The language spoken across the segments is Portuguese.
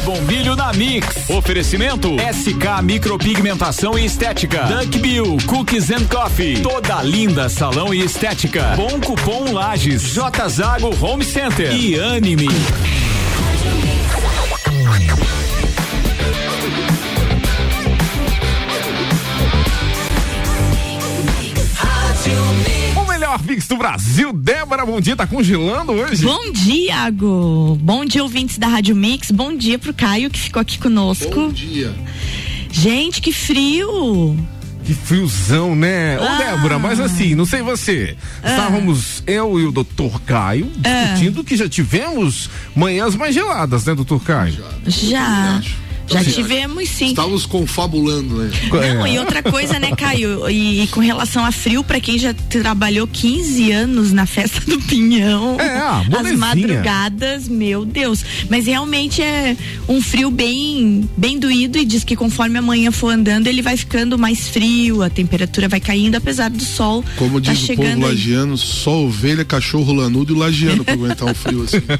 bombilho na Mix. Oferecimento SK Micropigmentação e Estética. Duck Bill Cookies and Coffee. Toda linda salão e estética. Bom cupom Lages. J Zago Home Center e Anime. Melhor mix do Brasil. Débora, bom dia. Tá congelando hoje? Bom dia, Iago. Bom dia, ouvintes da Rádio Mix. Bom dia pro Caio que ficou aqui conosco. Bom dia. Gente, que frio. Que friozão, né? Ah. Ô, Débora, mas assim, não sei você. Ah. Estávamos eu e o doutor Caio ah. discutindo ah. que já tivemos manhãs mais geladas, né, doutor Caio? Já. já. Já assim, tivemos sim. Estávamos confabulando, né? Não, e outra coisa, né, Caio? E, e, com relação a frio, para quem já trabalhou 15 anos na festa do Pinhão, é, as madrugadas, meu Deus. Mas realmente é um frio bem, bem doído e diz que conforme a manhã for andando, ele vai ficando mais frio, a temperatura vai caindo, apesar do sol. Como tá diz o povo lagiano, só ovelha, cachorro lanudo e lagiano para aguentar um frio assim.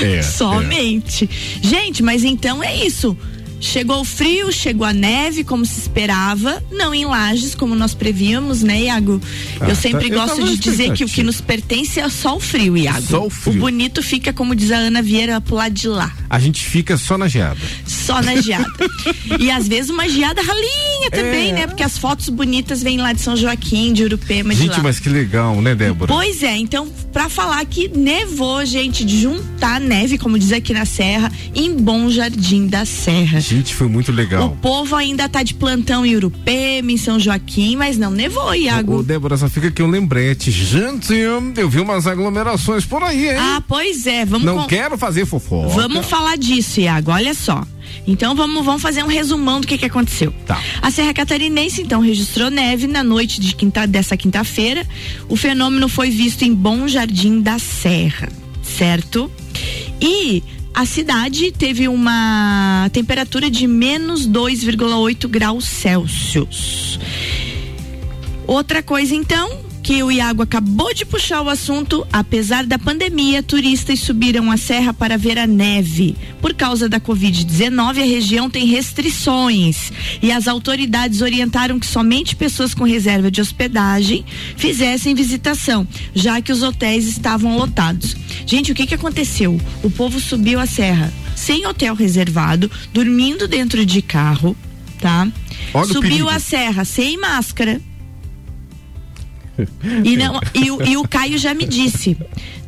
É, Somente. É. Gente, mas então é isso. Chegou o frio, chegou a neve, como se esperava, não em lajes, como nós prevíamos, né, Iago? Ah, eu sempre tá, gosto eu de dizer que o que nos pertence é só o frio, Iago. Só o frio. O bonito fica, como diz a Ana Vieira, pro lado de lá. A gente fica só na geada. Só na geada. e às vezes uma geada ralinha também, é. né? Porque as fotos bonitas vêm lá de São Joaquim, de Urupema, gente, de lá. mas que legal, né, Débora? Pois é, então, pra falar que nevou, gente, de juntar neve, como diz aqui na Serra, em Bom Jardim da Serra. Gente, foi muito legal. O povo ainda tá de plantão em Urupema, em São Joaquim, mas não nevou, Iago. Ô, Débora, só fica aqui um lembrete. Gente, eu vi umas aglomerações por aí, hein? Ah, pois é. Vamos não com... quero fazer fofoca. Vamos falar disso, Iago. Olha só. Então vamos, vamos fazer um resumão do que, que aconteceu. Tá. A Serra Catarinense então registrou neve na noite de quinta, dessa quinta-feira. O fenômeno foi visto em Bom Jardim da Serra, certo? E a cidade teve uma temperatura de menos 2,8 graus Celsius. Outra coisa então, que o Iago acabou de puxar o assunto, apesar da pandemia, turistas subiram a serra para ver a neve. Por causa da Covid-19, a região tem restrições e as autoridades orientaram que somente pessoas com reserva de hospedagem fizessem visitação, já que os hotéis estavam lotados. Gente, o que que aconteceu? O povo subiu a serra sem hotel reservado, dormindo dentro de carro, tá? Olha Subiu a serra sem máscara e, não, e, o, e o Caio já me disse,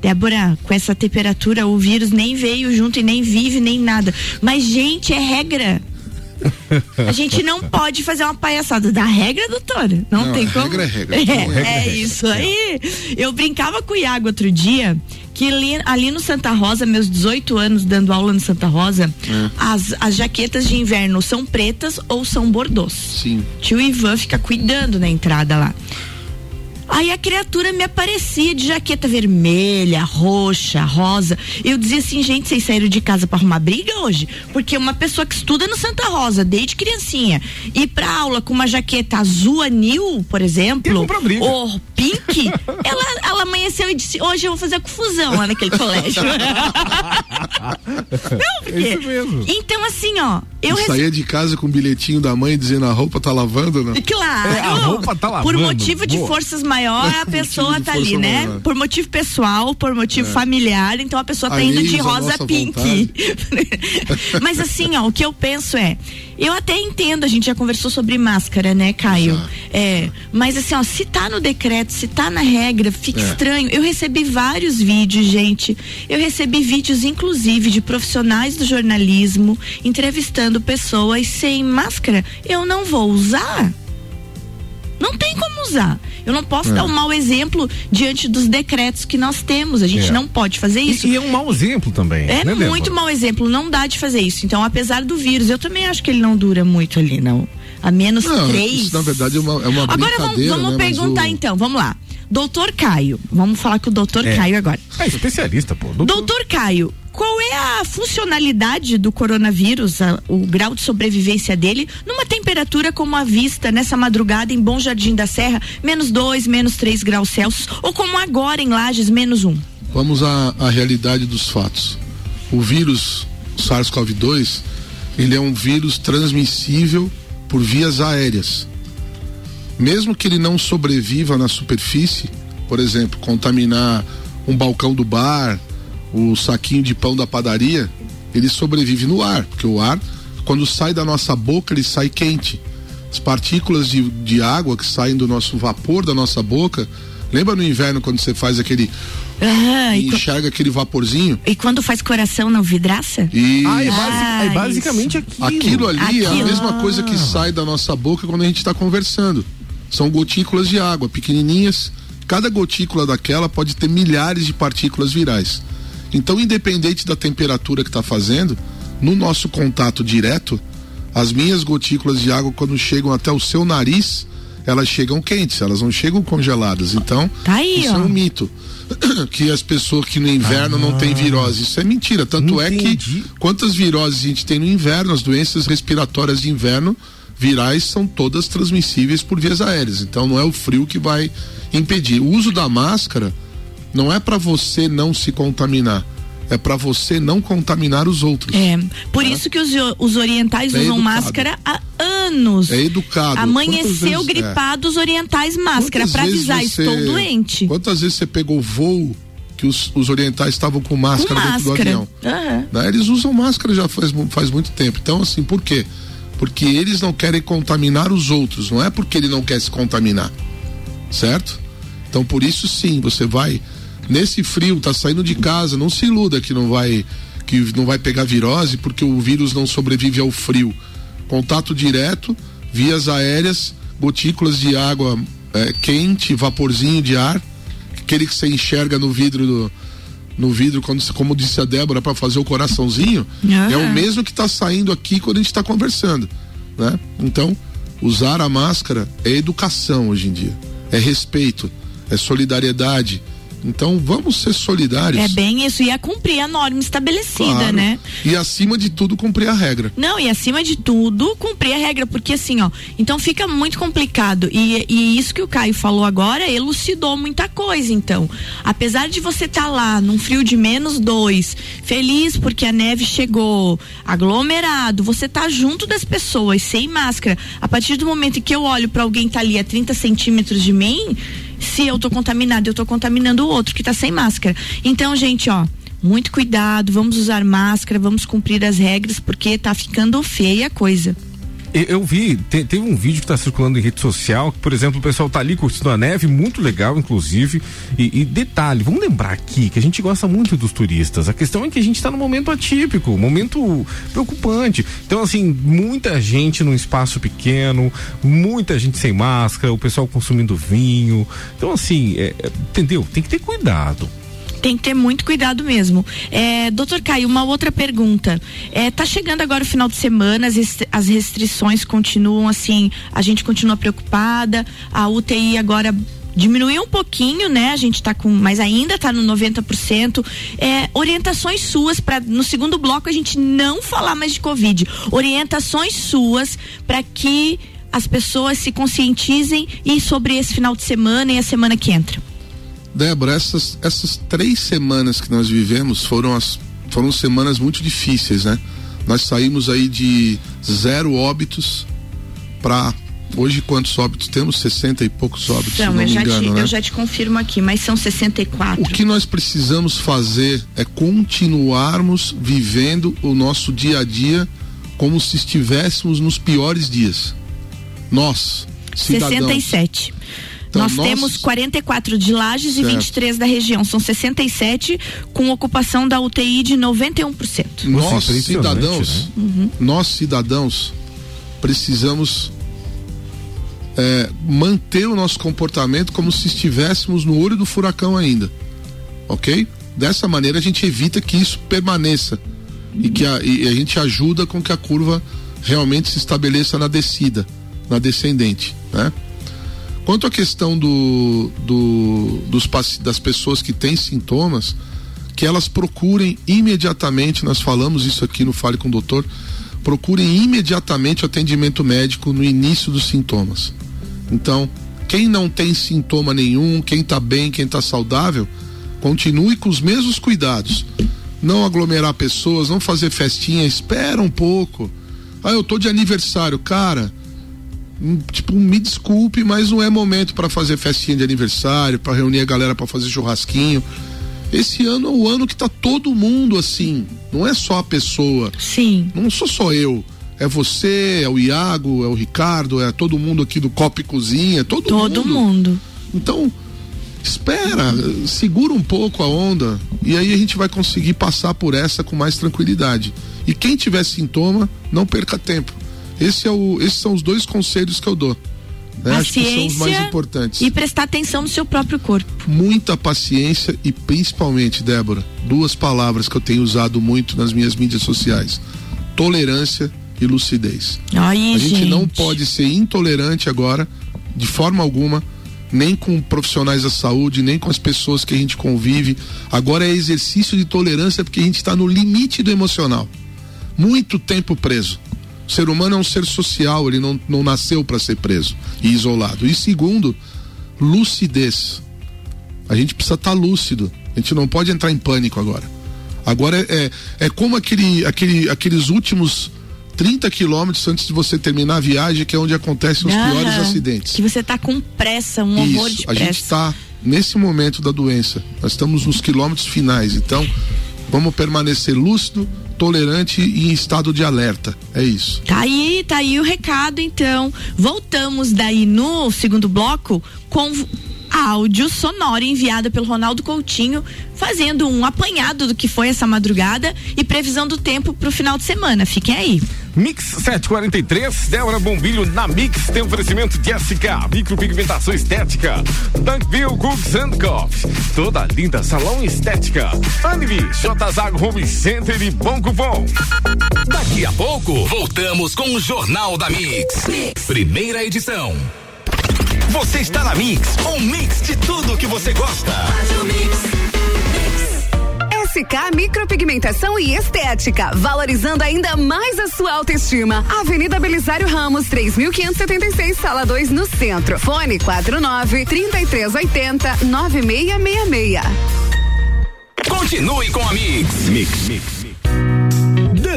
Débora, com essa temperatura o vírus nem veio junto e nem vive nem nada. Mas, gente, é regra. A gente não pode fazer uma palhaçada da regra, doutora. Não, não tem como. Regra é regra. É, regra, é, é isso aí. Eu brincava com o Iago outro dia que ali, ali, no Santa Rosa, meus 18 anos dando aula no Santa Rosa, é. as, as jaquetas de inverno são pretas ou são bordôs. Sim. Tio Ivan fica cuidando na entrada lá. Aí a criatura me aparecia de jaqueta vermelha, roxa, rosa. Eu dizia assim, gente, vocês saíram de casa para arrumar briga hoje? Porque uma pessoa que estuda no Santa Rosa, desde criancinha, ir pra aula com uma jaqueta azul anil, por exemplo, ou pink, ela, ela amanheceu e disse, hoje eu vou fazer confusão lá naquele colégio. Não, porque... É isso mesmo. Então, assim, ó. Eu rece... saía de casa com o bilhetinho da mãe dizendo a roupa tá lavando, né? Claro. É, a roupa tá lavando. Por motivo de Boa. forças maior, a pessoa tá ali, né? Maior. Por motivo pessoal, por motivo é. familiar, então a pessoa tá indo de rosa pink. Mas assim, ó, o que eu penso é, eu até entendo, a gente já conversou sobre máscara, né, Caio? É, mas assim, ó, se tá no decreto, se tá na regra, fica é. estranho. Eu recebi vários vídeos, gente. Eu recebi vídeos, inclusive, de profissionais do jornalismo entrevistando pessoas sem máscara. Eu não vou usar. Não tem como usar. Eu não posso é. dar um mau exemplo diante dos decretos que nós temos. A gente é. não pode fazer isso. E, e, é um mau exemplo também. É né, muito mau exemplo. Não dá de fazer isso. Então, apesar do vírus, eu também acho que ele não dura muito ali, não. A menos não, três. Isso, na verdade, é uma, é uma Agora vamos, vamos né, perguntar o... então. Vamos lá. Doutor Caio. Vamos falar com o doutor é. Caio agora. É especialista, pô. Doutor, doutor Caio, qual é a funcionalidade do coronavírus, a, o grau de sobrevivência dele, numa temperatura como a vista nessa madrugada em Bom Jardim da Serra, menos 2, menos 3 graus Celsius, ou como agora em Lages, menos 1? Um? Vamos à, à realidade dos fatos. O vírus SARS-CoV-2 ele é um vírus transmissível por vias aéreas. Mesmo que ele não sobreviva na superfície, por exemplo, contaminar um balcão do bar, o saquinho de pão da padaria, ele sobrevive no ar, porque o ar, quando sai da nossa boca, ele sai quente. As partículas de, de água que saem do nosso vapor da nossa boca, lembra no inverno quando você faz aquele Ah, e co- enxerga aquele vaporzinho? e quando faz coração não vidraça? E Ah, é, basi- Ah, é basicamente aquilo. aquilo ali é a Aquilo. mesma coisa que sai da nossa boca quando a gente está conversando. São gotículas de água, pequenininhas. Cada gotícula daquela pode ter milhares de partículas virais. Então, independente da temperatura que está fazendo, no nosso contato direto, as minhas gotículas de água, quando chegam até o seu nariz, elas chegam quentes, elas não chegam congeladas. Então, Tá aí, isso ó. é um mito. que as pessoas que no inverno não têm virose. Isso é mentira. Tanto é Entendi. que quantas viroses a gente tem no inverno, as doenças respiratórias de inverno virais são todas transmissíveis por vias aéreas. Então não é o frio que vai impedir. O uso da máscara não é para você não se contaminar, é para você não contaminar os outros. É, por isso que os, os orientais É usam educado. máscara há anos. É educado. Amanheceu vezes- gripado, os orientais máscara Quantas para avisar, você- estou doente. Quantas vezes você pegou voo que os, os orientais estavam com Com máscara dentro do máscara. avião? Aham. né? Eles usam máscara já faz, faz muito tempo. Então, assim, por quê? Porque eles não querem contaminar os outros, não é porque ele não quer se contaminar. Certo? Então, por isso sim, você vai nesse frio, tá saindo de casa, não se iluda que não vai que não vai pegar virose, porque o vírus não sobrevive ao frio. Contato direto, vias aéreas, gotículas de água eh, quente, vaporzinho de ar, aquele que você enxerga no vidro do, no vidro, quando, como disse a Débora, para fazer o coraçãozinho, Ah. é o mesmo que está saindo aqui quando a gente está conversando. Né? Então, usar a máscara é educação hoje em dia, é respeito, é solidariedade. Então, vamos ser solidários. É bem isso, e é cumprir a norma estabelecida, claro. né? E acima de tudo, cumprir a regra. Não, e acima de tudo, cumprir a regra, porque assim, ó, então fica muito complicado. E, e isso que o Caio falou agora elucidou muita coisa, então. Apesar de você estar lá num frio de menos dois, feliz porque a neve chegou, aglomerado, você tá junto das pessoas, sem máscara. A partir do momento em que eu olho para alguém tá ali a 30 centímetros de mim, se eu tô contaminado, eu tô contaminando o outro que tá sem máscara. Então, gente, ó. Muito cuidado, vamos usar máscara, vamos cumprir as regras, porque tá ficando feia a coisa. Eu, vi, te- teve um vídeo que está circulando em rede social, que, por exemplo, o pessoal tá ali curtindo a neve, muito legal, inclusive. E, e detalhe, vamos lembrar aqui que a gente gosta muito dos turistas. A questão é que a gente está num momento atípico, momento preocupante. Então, assim, muita gente num espaço pequeno, muita gente sem máscara, o pessoal consumindo vinho. Então, assim, é- é, entendeu? Tem que ter cuidado. Tem que ter muito cuidado mesmo. É, doutor Caio, uma outra pergunta. É, tá chegando agora o final de semana, as, as restrições continuam assim, a gente continua preocupada, a UTI agora diminuiu um pouquinho, né? A gente tá com, mas ainda tá no 90%. É, orientações suas para no segundo bloco a gente não falar mais de Covid. Orientações suas para que as pessoas se conscientizem e sobre esse final de semana e a semana que entra. Débora, essas, essas três semanas que nós vivemos foram, as, foram semanas muito difíceis, né? Nós saímos aí de zero óbitos para hoje quantos óbitos temos? 60 e poucos óbitos, Então, não eu me já, engano, te, né? eu já te confirmo aqui, mas são 64. O que nós precisamos fazer é continuarmos vivendo o nosso dia a dia como se estivéssemos nos piores dias. Nós, cidadãos. 67. Então, nós, nós- temos 44 de Lages e Certo. 23 da região. São 67 com ocupação da UTI de 91%. Nós, cidadãos, Uhum. nós, cidadãos, precisamos é, manter o nosso comportamento como se estivéssemos no olho do furacão ainda. Ok? Dessa maneira a gente evita que isso permaneça e que a, e a gente ajuda com que a curva realmente se estabeleça na descida, na descendente, né? Quanto à questão do, do- dos, das pessoas que têm sintomas, que elas procurem imediatamente, nós falamos isso aqui no Fale com o Doutor, procurem imediatamente atendimento médico no início dos sintomas. Então, quem não tem sintoma nenhum, quem está bem, quem está saudável, continue com os mesmos cuidados. Não aglomerar pessoas, não fazer festinha, espera um pouco. Ah, eu tô de aniversário. Cara, tipo, me desculpe, mas não é momento para fazer festinha de aniversário, para reunir a galera para fazer churrasquinho. Esse ano é o ano que tá todo mundo assim. Não é só a pessoa. Sim. Não sou só eu. É você, é o Iago, é o Ricardo, é todo mundo aqui do Copo e Cozinha, todo, Todo mundo. mundo. Então, espera, segura um pouco a onda e aí a gente vai conseguir passar por essa com mais tranquilidade. E quem tiver sintoma, não perca tempo. Esse é o, esses são os dois conselhos que eu dou. né? Acho que são os mais importantes. e prestar atenção no seu próprio corpo. Muita paciência e principalmente, Débora, duas palavras que eu tenho usado muito nas minhas mídias sociais: tolerância e lucidez. Aí, A gente, gente não pode ser intolerante agora, de forma alguma, nem com profissionais da saúde, nem com as pessoas que a gente convive. Agora é exercício de tolerância porque a gente está no limite do emocional. Muito tempo preso. O ser humano é um ser social, ele não, não nasceu para ser preso e isolado. E segundo, lucidez. A gente precisa estar lúcido. A gente não pode entrar em pânico agora. Agora é, é, é como aquele, aquele, aqueles últimos 30 quilômetros antes de você terminar a viagem, que é onde acontecem os piores acidentes. Que você tá com pressa, um horror Isso, de a gente pressa. está nesse momento da doença. Nós estamos nos quilômetros finais. Então, vamos permanecer lúcido, tolerante e em estado de alerta. É isso. Tá aí, tá aí o recado, então. Voltamos daí no segundo bloco com áudio sonoro enviado pelo Ronaldo Coutinho, fazendo um apanhado do que foi essa madrugada e previsão do tempo pro final de semana. Fiquem aí. Mix 743, Débora Bombilho na Mix tem oferecimento de SK, micropigmentação estética, Dunkville Cooks and toda linda salão estética, Anime, J Zago Home Center e Bom Cupom. Daqui a pouco, voltamos com o Jornal da mix. Primeira edição. Você está na Mix, um mix de tudo que você gosta. SK Micropigmentação e Estética, valorizando ainda mais a sua autoestima. Avenida Belisário Ramos, 3576, sala 2, no centro. Fone 49 3380 9666. Continue com a Mix. Mix, Mix.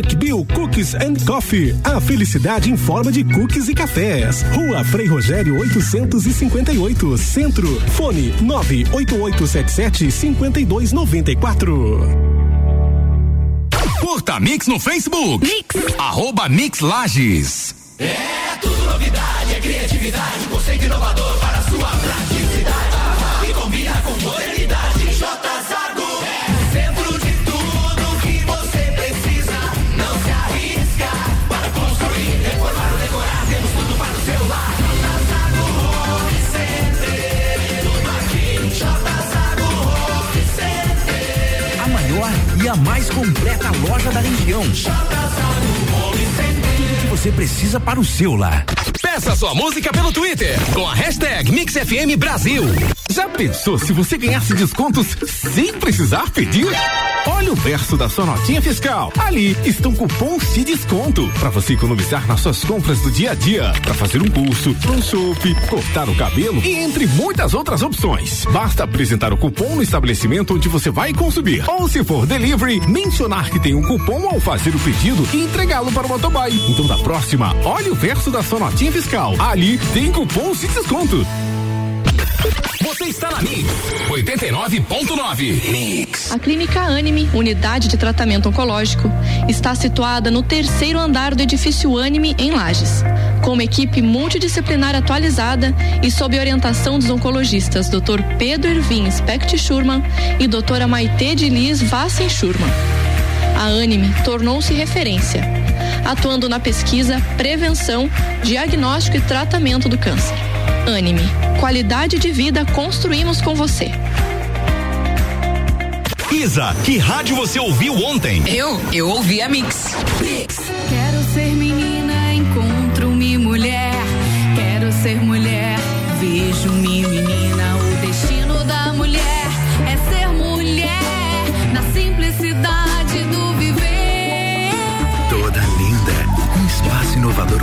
Duck Bill Cookies and Coffee. A felicidade em forma de cookies e cafés. Rua Frei Rogério 858, Centro. Fone 98877 5294. Curta Mix no Facebook. Mix. Arroba Mix Lages. A a mais completa loja da região. Tudo que você precisa para o seu lar. Peça sua música pelo Twitter com a hashtag MixFM Brasil. Já pensou se você ganhasse descontos sem precisar pedir? Olha o verso da sua notinha fiscal. Ali estão cupons de desconto para você economizar nas suas compras do dia a dia, para fazer um curso, um chopp, cortar o cabelo e entre muitas outras opções. Basta apresentar o cupom no estabelecimento onde você vai consumir. Ou se for delivery, mencionar que tem um cupom ao fazer o pedido e entregá-lo para o motoboy. Então da próxima, olhe o verso da sua notinha fiscal. Ali tem cupons de desconto. Você está na Mix 89.9. Mix. A Clínica Anime, unidade de tratamento oncológico, está situada no terceiro andar do edifício Anime, em Lages. Com uma equipe multidisciplinar atualizada e sob orientação dos oncologistas Dr. Pedro Ervin Specht Schurman e doutora Maite de Liz Vassen Schurman. A Anime tornou-se referência, atuando na pesquisa, prevenção, diagnóstico e tratamento do câncer. Anime, qualidade de vida construímos com você. Isa, que rádio você ouviu ontem? Eu? Eu ouvi a Mix. Quero ser menina,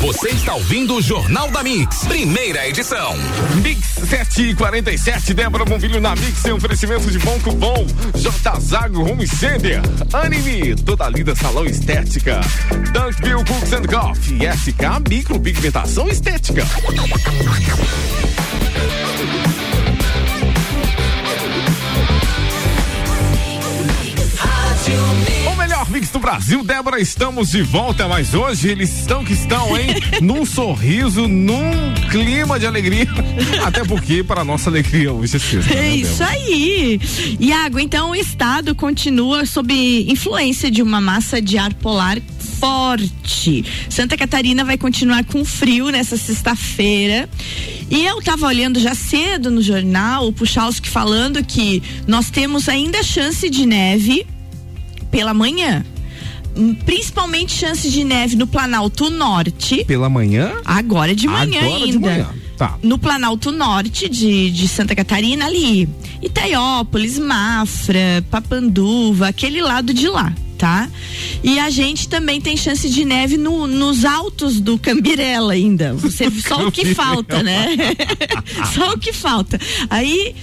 Você está ouvindo o Jornal da Mix, primeira edição. Mix 747, Débora Bombilho na Mix, tem oferecimento de bom cupom, J Zago Home Center, Anime, toda linda salão estética, Dunkville Cooks and Coffee, SK Micropigmentação Estética. Mix do Brasil, Débora, estamos de volta, mas hoje eles estão que estão, hein? num sorriso, num clima de alegria. Até porque, para nossa alegria, hoje é sexta. né, É isso Débora? aí. Iago, então o estado continua sob influência de uma massa de ar polar forte. Santa Catarina vai continuar com frio nessa sexta-feira. E eu tava olhando já cedo no jornal, o Puchalski falando que nós temos ainda chance de neve pela manhã. Hum, Principalmente chance de neve no Planalto Norte. Pela manhã? Agora de manhã Agora ainda. de manhã. Tá. No Planalto Norte de, de Santa Catarina, ali. Itaiópolis, Mafra, Papanduva, aquele lado de lá, tá? E a gente também tem chance de neve no- nos altos do Cambirela ainda. Você, só o que falta, né? só o que falta. Aí,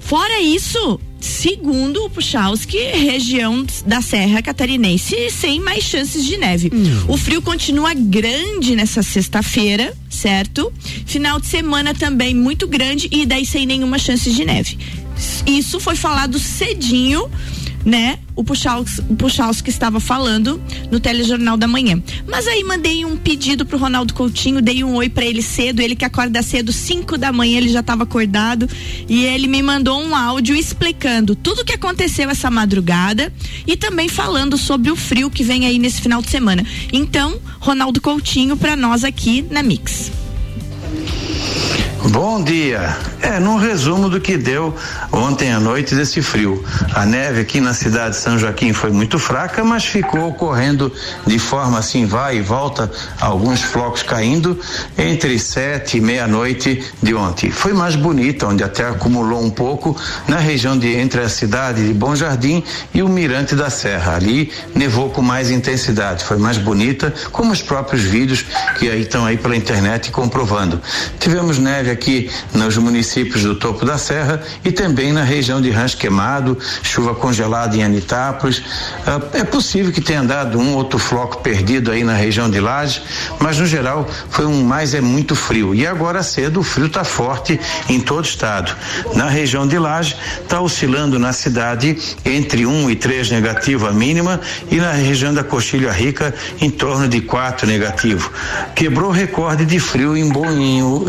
fora isso, segundo o Puchalski, região da Serra Catarinense sem mais chances de neve. O frio continua grande nessa sexta-feira, certo? Final de semana também muito grande e daí sem nenhuma chance de neve. Isso foi falado cedinho né? O Puchalski, o estava falando no telejornal da manhã. Mas aí mandei um pedido pro Ronaldo Coutinho, dei um oi para ele cedo, ele que acorda cedo, 5 da manhã, ele já estava acordado e ele me mandou um áudio explicando tudo o que aconteceu essa madrugada e também falando sobre o frio que vem aí nesse final de semana. Então, Ronaldo Coutinho para nós aqui na Mix. Bom dia. É, num resumo do que deu ontem à noite desse frio. A neve aqui na cidade de São Joaquim foi muito fraca, mas ficou ocorrendo de forma assim, vai e volta, alguns flocos caindo entre sete e meia-noite de ontem. Foi mais bonita, onde até acumulou um pouco na região de entre a cidade de Bom Jardim e o Mirante da Serra. Ali nevou com mais intensidade, foi mais bonita, como os próprios vídeos que aí estão aí pela internet comprovando. Tivemos neve aqui nos municípios do topo da serra e também na região de Rancho Queimado, chuva congelada em Anitápolis. Ah, é possível que tenha dado um outro floco perdido aí na região de Laje, mas no geral foi um mais é muito frio. E agora cedo o frio está forte em todo o estado. Na região de Laje está oscilando na cidade entre 1 e 3 negativo a mínima e na região da Coxilha Rica em torno de 4 negativo. Quebrou recorde de frio em, Bo- em, U-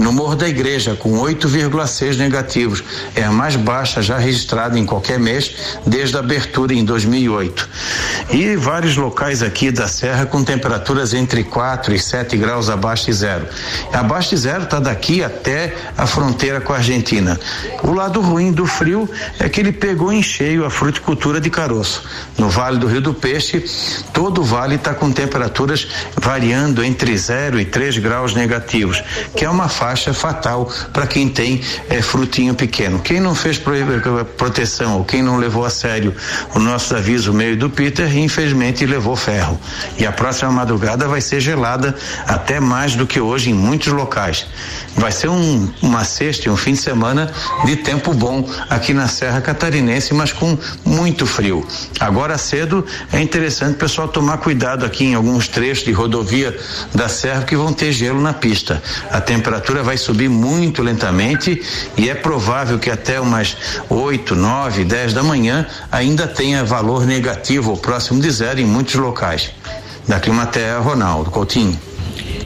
No Morro da Igreja, com 8,6 negativos. É a mais baixa já registrada em qualquer mês desde a abertura em 2008. E vários locais aqui da Serra com temperaturas entre 4 e 7 graus abaixo de zero. Abaixo de zero está daqui até a fronteira com a Argentina. O lado ruim do frio é que ele pegou em cheio a fruticultura de caroço. No Vale do Rio do Peixe, todo o vale está com temperaturas variando entre 0 e 3 graus negativos, que é uma faixa fatal para quem tem eh, frutinho pequeno. Quem não fez pro- proteção ou quem não levou a sério o nosso aviso meio do Peter, infelizmente levou ferro. E a próxima madrugada vai ser gelada até mais do que hoje em muitos locais. Vai ser um- uma sexta e um fim de semana de tempo bom aqui na Serra Catarinense, mas com muito frio. Agora cedo é interessante o pessoal tomar cuidado aqui em alguns trechos de rodovia da Serra que vão ter gelo na pista. A temperatura vai subir muito lentamente e é provável que até umas 8, 9, 10 da manhã ainda tenha valor negativo ou próximo de zero em muitos locais. Da Climaterra, Ronaldo Coutinho.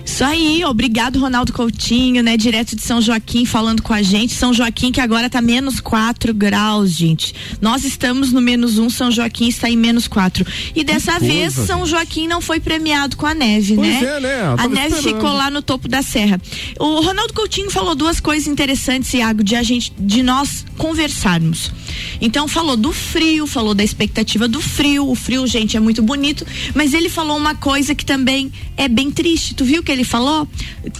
Isso aí, obrigado Ronaldo Coutinho, né? Direto de São Joaquim falando com a gente. São Joaquim que agora tá menos 4 graus, gente. Nós estamos no menos um, São Joaquim está em menos 4. E dessa vez São Joaquim não foi premiado com a neve, Pois né? é, né? A neve esperando. ficou lá no topo da serra. O Ronaldo Coutinho falou duas coisas interessantes, Iago, de a gente, de nós conversarmos. Então falou do frio, falou da expectativa do frio. O frio, gente, é muito bonito, mas ele falou uma coisa que também é bem triste. Tu viu que ele falou?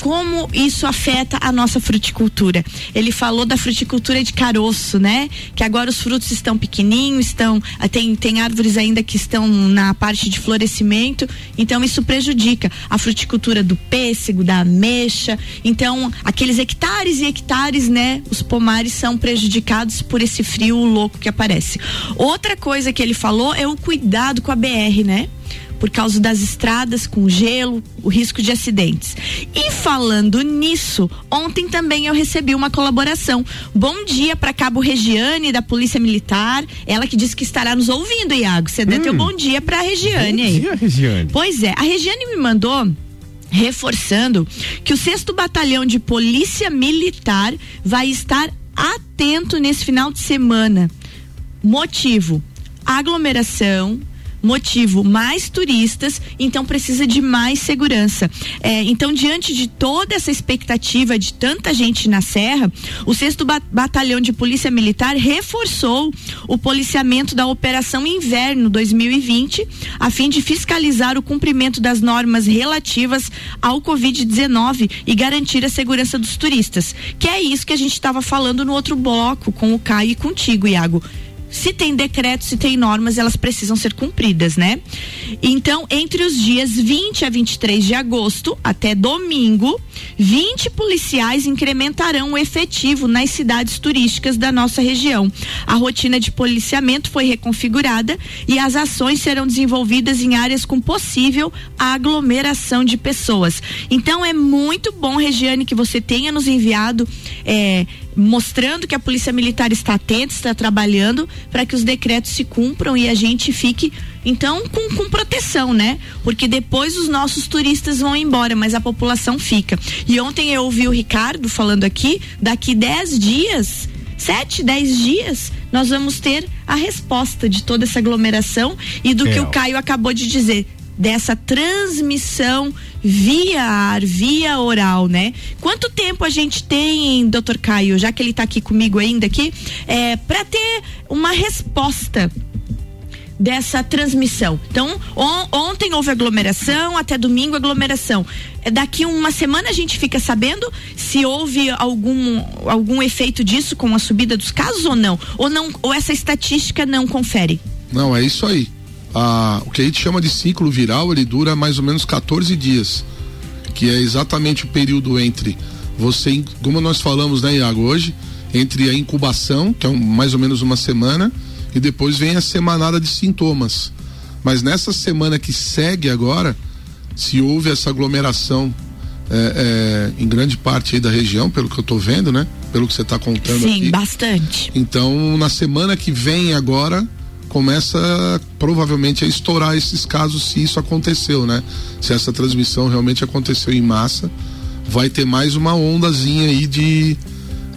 Como isso afeta a nossa fruticultura. Ele falou da fruticultura de caroço, né? Que agora os frutos estão pequenininhos, estão tem tem árvores ainda que estão na parte de florescimento, então isso prejudica a fruticultura do pêssego, da ameixa. Então, aqueles hectares e hectares, né, os pomares são prejudicados por esse frio louco que aparece. Outra coisa que ele falou é o cuidado com a BR, né? Por causa das estradas com gelo, o risco de acidentes. E falando nisso, ontem também eu recebi uma colaboração. Bom dia para Cabo Regiane da Polícia Militar, ela que disse que estará nos ouvindo, Iago. Você deu teu bom dia para Regiane aí. Bom dia, Regiane. Pois é, a Regiane me mandou reforçando que o sexto batalhão de polícia militar vai estar atento nesse final de semana. Motivo: aglomeração. Motivo, mais turistas, então precisa de mais segurança. É, então, diante de toda essa expectativa de tanta gente na Serra, o 6 Batalhão de Polícia Militar reforçou o policiamento da Operação Inverno 2020, a fim de fiscalizar o cumprimento das normas relativas ao Covid-19 e garantir a segurança dos turistas. Que é isso que a gente estava falando no outro bloco com o Caio e contigo, Iago se tem decreto, se tem normas, elas precisam ser cumpridas, né? Então, entre os dias 20 a 23 de agosto até domingo, 20 policiais incrementarão o efetivo nas cidades turísticas da nossa região. A rotina de policiamento foi reconfigurada e as ações serão desenvolvidas em áreas com possível aglomeração de pessoas. Então, é muito bom, Regiane, que você tenha nos enviado. É, mostrando que a polícia militar está atenta, está trabalhando para que os decretos se cumpram e a gente fique então com, com proteção, né? Porque depois os nossos turistas vão embora, mas a população fica. E ontem eu ouvi o Ricardo falando aqui, daqui 10 dias sete, dez dias, nós vamos ter a resposta de toda essa aglomeração e do É. que o Caio acabou de dizer dessa transmissão via ar, via oral, né? Quanto tempo a gente tem, doutor Caio, já que ele está aqui comigo ainda aqui, é, para ter uma resposta dessa transmissão. Então, on- ontem houve aglomeração, até domingo aglomeração. É, Daqui uma semana a gente fica sabendo se houve algum, algum efeito disso com a subida dos casos ou não? Ou não, ou essa estatística não confere? Não, é isso aí. Ah, o que a gente chama de ciclo viral, ele dura mais ou menos 14 dias, que é exatamente o período entre você, como nós falamos, né, Iago, hoje, entre a incubação, que é um- mais ou menos uma semana, e depois vem a semanada de sintomas. Mas nessa semana que segue agora, se houve essa aglomeração é, é, em grande parte aí da região, pelo que eu tô vendo, né? Pelo que você está contando Sim, aqui. bastante. Então, na semana que vem agora, começa provavelmente a estourar esses casos se isso aconteceu, né? Se essa transmissão realmente aconteceu em massa, vai ter mais uma ondazinha aí de,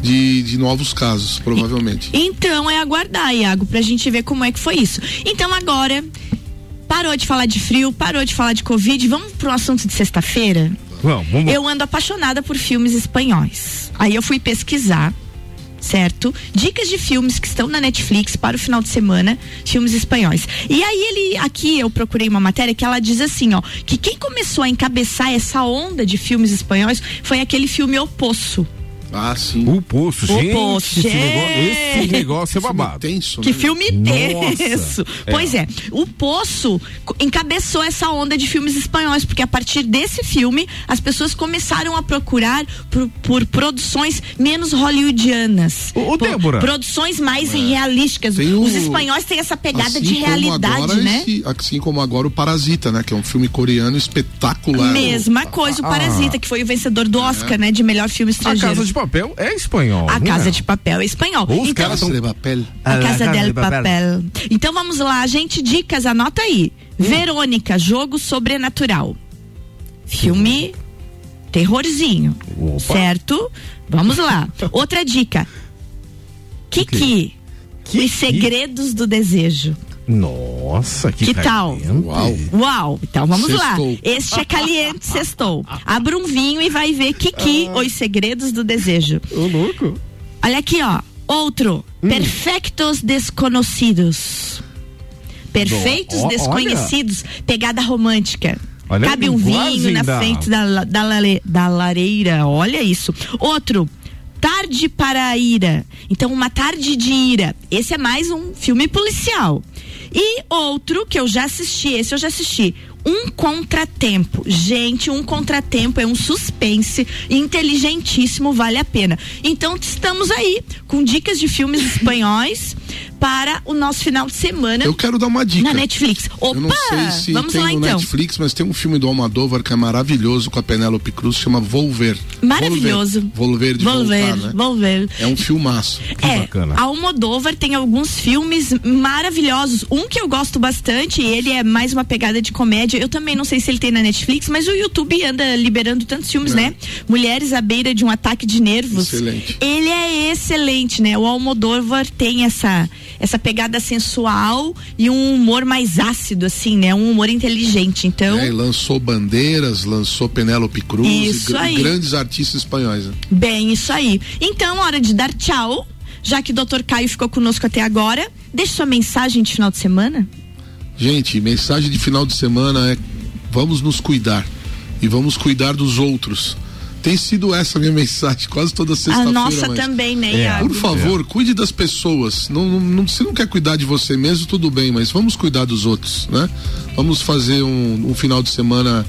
de, de novos casos, provavelmente. Então é aguardar, Iago, pra gente ver como é que foi isso. Então agora, parou de falar de frio, parou de falar de Covid, vamos pro assunto de sexta-feira? Vamos, vamos. Eu ando apaixonada por filmes espanhóis. Aí eu fui pesquisar, certo? Dicas de filmes que estão na Netflix para o final de semana, filmes espanhóis. E aí ele, aqui eu procurei uma matéria que ela diz assim, ó, que quem começou a encabeçar essa onda de filmes espanhóis foi aquele filme O Poço. Ah, sim. O poço, O gente. Poço, esse, gente. negócio, esse negócio é babado. Tenso, Que né? filme tenso. É. Pois é, o Poço encabeçou essa onda de filmes espanhóis, porque a partir desse filme as pessoas começaram a procurar por, por produções menos hollywoodianas. Ô, Débora. Produções mais realísticas. Tem o- Os espanhóis têm essa pegada Assim de realidade, agora né? esse- assim como agora o Parasita, né? Que é um filme coreano espetacular. Mesma coisa, o Parasita, que foi o vencedor do Oscar, né? De melhor filme A estrangeiro. Casa de Papel é espanhol. A Casa é? de Papel é espanhol. Ou os Então, caras são- de papel. A Ah, Casa La del de Papel. Então vamos lá, gente. Dicas, anota aí. Verônica, Jogo Sobrenatural. Filme terrorzinho. Opa. Certo? Vamos lá. Outra dica. Kiki. Kiki? Os Segredos do Desejo. Nossa, que, Que tal? Uau. Uau, então vamos Sextou. lá. Este é caliente, sextou. Abra um vinho e vai ver Kiki, Os Segredos do Desejo. Ô, louco. Olha aqui, ó. Outro, Perfectos Desconhecidos. Perfeitos Ó, olha. Desconhecidos, pegada romântica. Olha Cabe um vinho na da- frente da, da, lale- da lareira, olha isso. Outro, Tarde para a Ira. Então, uma tarde de ira. Esse é mais um filme policial. E outro que eu já assisti, esse eu já assisti. Um contratempo. Gente, um contratempo é um suspense inteligentíssimo, vale a pena. Então, estamos aí com dicas de filmes espanhóis para o nosso final de semana Eu quero dar uma dica. na Netflix. Opa! Eu não sei se Vamos tem lá no então. Netflix, mas tem um filme do Almodóvar que é maravilhoso com a Penélope Cruz, chama Volver. Maravilhoso. Volver, Volver de Volver, voltar, né? Volver. É um filmaço. É, bacana. a Almodóvar tem alguns filmes maravilhosos. Um que eu gosto bastante, ele é mais uma pegada de comédia. Eu também não sei se ele tem na Netflix, mas o YouTube anda liberando tantos filmes, né? Mulheres à beira de um ataque de nervos. Excelente. Ele é excelente, né? O Almodóvar tem essa essa pegada sensual e um humor mais ácido, assim, né? Um humor inteligente. Então, É, lançou Bandeiras, lançou Penélope Cruz, Isso e aí. grandes artistas espanhóis. né? Bem, isso aí. Então, hora de dar tchau. Já que o Dr. Caio ficou conosco até agora, deixe sua mensagem de final de semana. Gente, mensagem de final de semana é vamos nos cuidar e vamos cuidar dos outros. Tem sido essa a minha mensagem quase toda A sexta-feira. nossa mas- também, né, É. Por favor, cuide das pessoas. Não, não, não- se não quer cuidar de você mesmo, tudo bem, mas vamos cuidar dos outros, né? Vamos fazer um, um final de semana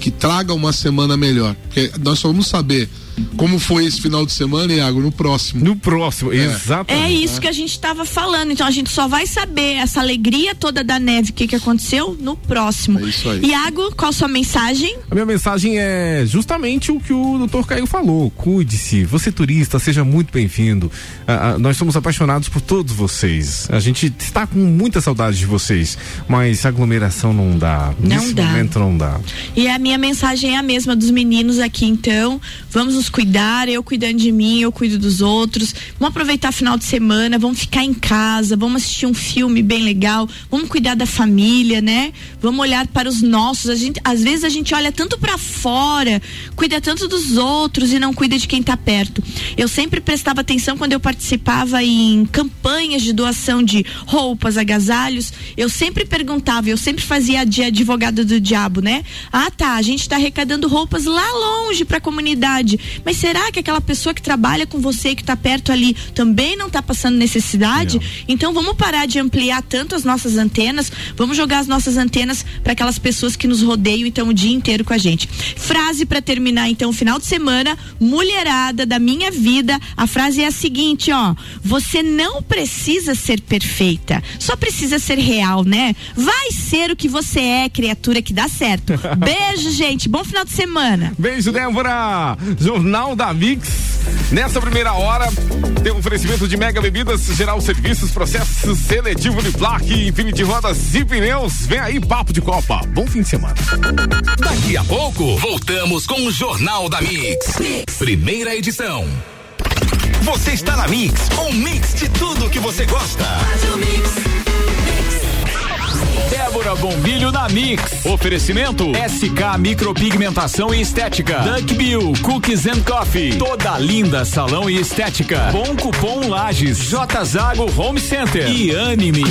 que traga uma semana melhor. Porque nós só vamos saber como foi esse final de semana, Iago, no próximo. No próximo, É exatamente. isso que a gente estava falando. Então a gente só vai saber essa alegria toda da neve, o que, que aconteceu no próximo. É isso aí. Iago, qual sua mensagem? A minha mensagem é justamente o que o Dr. Caio falou. Cuide-se. Você turista, seja muito bem-vindo. Ah, ah, nós somos apaixonados por todos vocês. A gente está com muita saudade de vocês, mas aglomeração não dá. Não Nesse dá. momento não dá. E a minha mensagem é a mesma dos meninos aqui, então. Vamos nos cuidar, eu cuidando de mim, eu cuido dos outros. Vamos aproveitar final de semana, vamos ficar em casa, vamos assistir um filme bem legal, vamos cuidar da família, né? Vamos olhar para os nossos. A gente, às vezes a gente olha tanto para fora, cuida tanto dos outros e não cuida de quem tá perto. Eu sempre prestava atenção quando eu participava em campanhas de doação de roupas, agasalhos. Eu sempre perguntava, eu sempre fazia de advogada do diabo, né? Ah, tá, a gente tá arrecadando roupas lá longe para a comunidade. Mas será que aquela pessoa que trabalha com você, que tá perto ali, também não tá passando necessidade? Então vamos parar de ampliar tanto as nossas antenas, vamos jogar as nossas antenas para aquelas pessoas que nos rodeiam então o dia inteiro com a gente. Frase para terminar então o final de semana, mulherada da minha vida. A frase é a seguinte, ó: você não precisa ser perfeita, só precisa ser real, né? Vai ser o que você é, criatura que dá certo. Beijo, gente. Bom final de semana. Beijo, Débora! Jornal da Mix. Nessa primeira hora, tem um oferecimento de mega bebidas, geral serviços, processo seletivo de placa, Infinity Rodas e pneus. Vem aí, papo de Copa. Bom fim de semana. Daqui a pouco, voltamos com o Jornal da Mix. Primeira edição. Você está na Mix, um mix de tudo que você gosta. Débora Bombilho na Mix. Oferecimento SK Micropigmentação e Estética. Duck Bill Cookies and Coffee. Toda linda salão e estética. Bom cupom Lages. J Zago Home Center. E Anime.